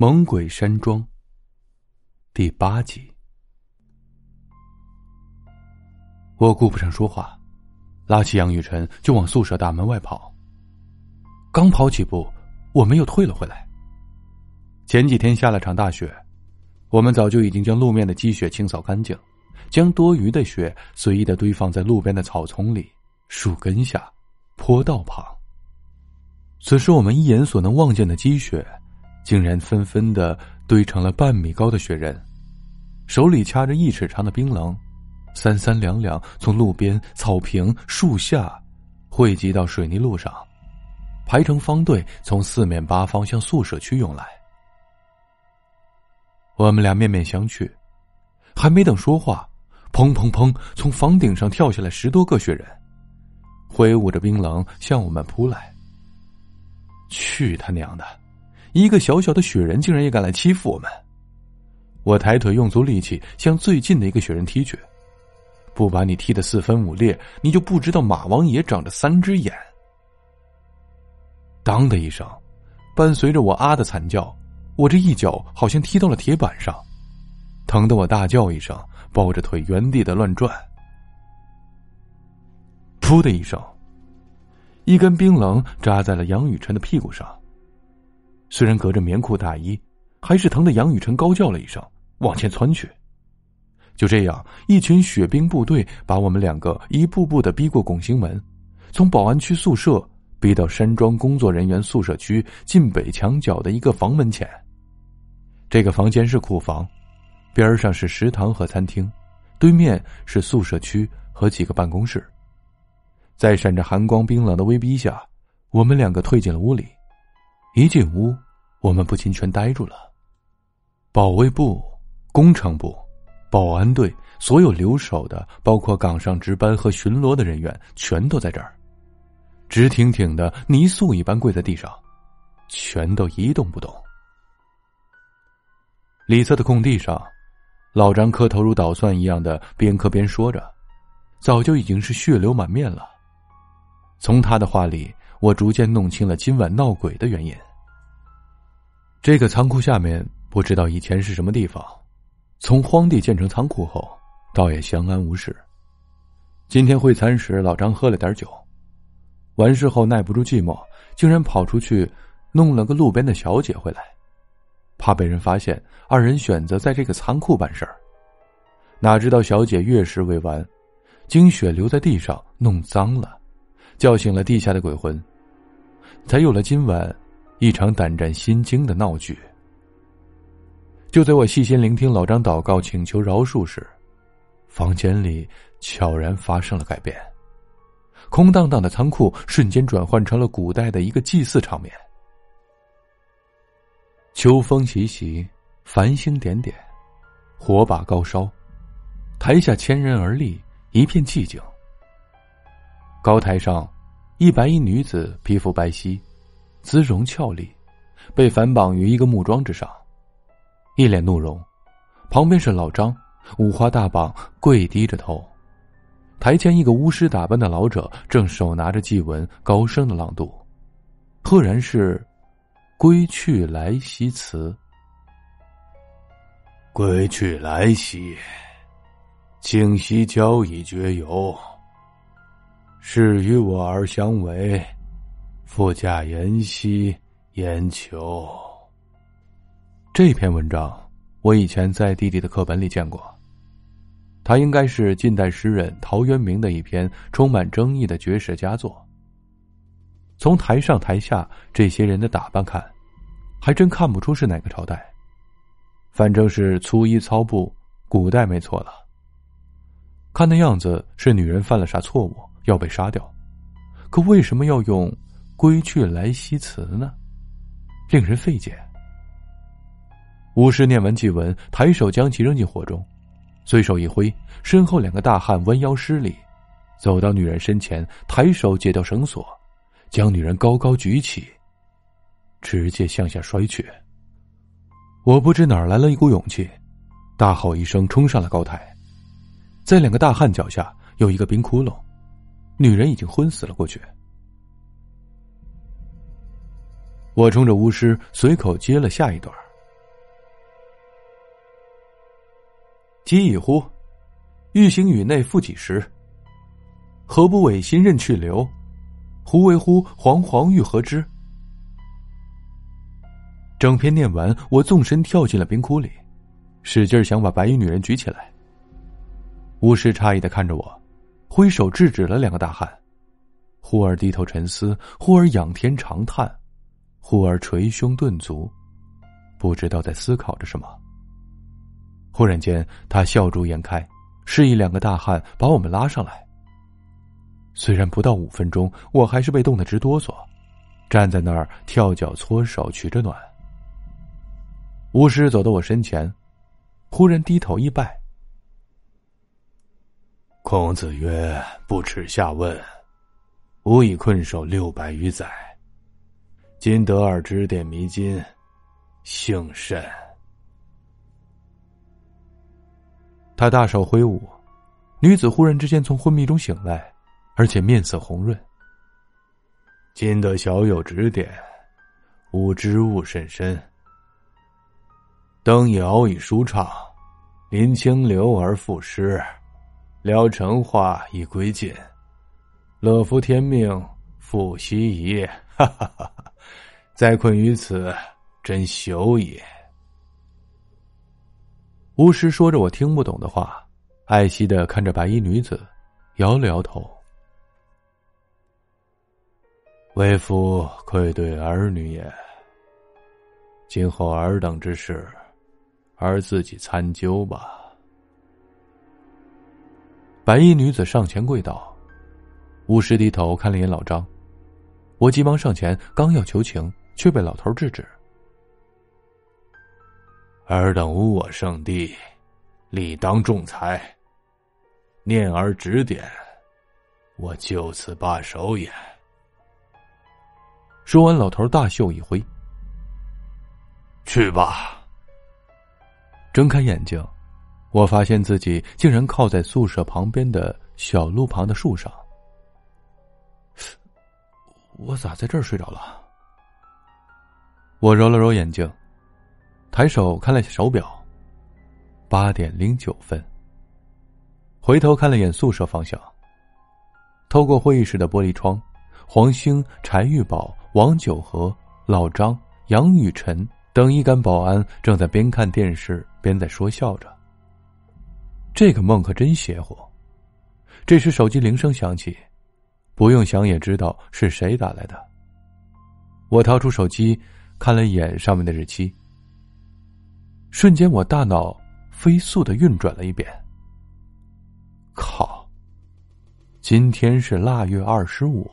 猛鬼山庄第八集，我顾不上说话，拉起杨雨辰就往宿舍大门外跑。刚跑几步，我们又退了回来。前几天下了场大雪，我们早就已经将路面的积雪清扫干净，将多余的雪随意的堆放在路边的草丛里、树根下、坡道旁。此时，我们一眼所能望见的积雪。竟然纷纷的堆成了半米高的雪人，手里掐着一尺长的冰棱，三三两两从路边、草坪、树下汇集到水泥路上，排成方队从四面八方向宿舍区涌来。我们俩面面相觑，还没等说话，砰砰砰，从房顶上跳下来十多个雪人，挥舞着冰棱向我们扑来。去他娘的！一个小小的雪人竟然也敢来欺负我们！我抬腿用足力气向最近的一个雪人踢去，不把你踢得四分五裂，你就不知道马王爷长着三只眼。当的一声，伴随着我啊的惨叫，我这一脚好像踢到了铁板上，疼得我大叫一声，抱着腿原地的乱转。噗的一声，一根冰棱扎在了杨雨辰的屁股上。虽然隔着棉裤大衣，还是疼得杨雨辰高叫了一声，往前窜去。就这样，一群雪兵部队把我们两个一步步的逼过拱形门，从保安区宿舍逼到山庄工作人员宿舍区近北墙角的一个房门前。这个房间是库房，边上是食堂和餐厅，对面是宿舍区和几个办公室。在闪着寒光、冰冷的威逼下，我们两个退进了屋里。一进屋，我们不禁全呆住了。保卫部、工程部、保安队，所有留守的，包括岗上值班和巡逻的人员，全都在这儿，直挺挺的泥塑一般跪在地上，全都一动不动。里侧的空地上，老张磕头如捣蒜一样的边磕边说着，早就已经是血流满面了。从他的话里，我逐渐弄清了今晚闹鬼的原因。这个仓库下面不知道以前是什么地方，从荒地建成仓库后，倒也相安无事。今天会餐时，老张喝了点酒，完事后耐不住寂寞，竟然跑出去弄了个路边的小姐回来，怕被人发现，二人选择在这个仓库办事儿。哪知道小姐月事未完，精血留在地上，弄脏了，叫醒了地下的鬼魂，才有了今晚。一场胆战心惊的闹剧。就在我细心聆听老张祷告、请求饶恕时，房间里悄然发生了改变，空荡荡的仓库瞬间转换成了古代的一个祭祀场面。秋风习习，繁星点点，火把高烧，台下千人而立，一片寂静。高台上，一白衣女子，皮肤白皙。姿容俏丽，被反绑于一个木桩之上，一脸怒容。旁边是老张，五花大绑，跪低着头。台前一个巫师打扮的老者正手拿着祭文，高声的朗读，赫然是“归去来兮辞”。归去来兮，今夕交以绝游。是与我而相违。复驾言兮言求。这篇文章我以前在弟弟的课本里见过，它应该是近代诗人陶渊明的一篇充满争议的绝世佳作。从台上台下这些人的打扮看，还真看不出是哪个朝代，反正是粗衣糙布，古代没错了。看那样子是女人犯了啥错误要被杀掉，可为什么要用？归去来兮辞呢，令人费解。巫师念完祭文，抬手将其扔进火中，随手一挥，身后两个大汉弯腰施礼，走到女人身前，抬手解掉绳索，将女人高高举起，直接向下摔去。我不知哪来了一股勇气，大吼一声，冲上了高台，在两个大汉脚下有一个冰窟窿，女人已经昏死了过去。我冲着巫师随口接了下一段儿：“已乎？欲行于内复几时？何不委心任去留？胡为乎惶惶欲何之？”整篇念完，我纵身跳进了冰窟里，使劲想把白衣女人举起来。巫师诧异的看着我。挥手制止了两个大汉，忽而低头沉思，忽而仰天长叹，忽而捶胸顿足，不知道在思考着什么。忽然间，他笑逐颜开，示意两个大汉把我们拉上来。虽然不到五分钟，我还是被冻得直哆嗦，站在那儿跳脚搓手取着暖。巫师走到我身前，忽然低头一拜。孔子曰：“不耻下问，吾已困守六百余载，今得尔指点迷津，幸甚。”他大手挥舞，女子忽然之间从昏迷中醒来，而且面色红润。今得小友指点，吾知悟甚深。登尧以舒畅，临清流而赋诗，聊成化已归尽，乐夫天命复奚疑？哈哈哈！再困于此，真朽也。巫师说着我听不懂的话，爱惜的看着白衣女子，摇了摇头。为夫愧对儿女也。今后尔等之事。儿自己参究吧。白衣女子上前跪倒，巫师低头看了一眼老张，我急忙上前，刚要求情，却被老头制止。尔等无我圣地，理当仲裁。念儿指点，我就此罢手也。说完，老头大袖一挥：“去吧。”睁开眼睛，我发现自己竟然靠在宿舍旁边的小路旁的树上。我咋在这儿睡着了？我揉了揉眼睛，抬手看了下手表，八点零九分。回头看了眼宿舍方向，透过会议室的玻璃窗，黄兴、柴玉宝、王九和、老张、杨雨辰。等一干保安正在边看电视边在说笑着。这个梦可真邪乎。这时手机铃声响起，不用想也知道是谁打来的。我掏出手机看了一眼上面的日期，瞬间我大脑飞速的运转了一遍。靠！今天是腊月二十五。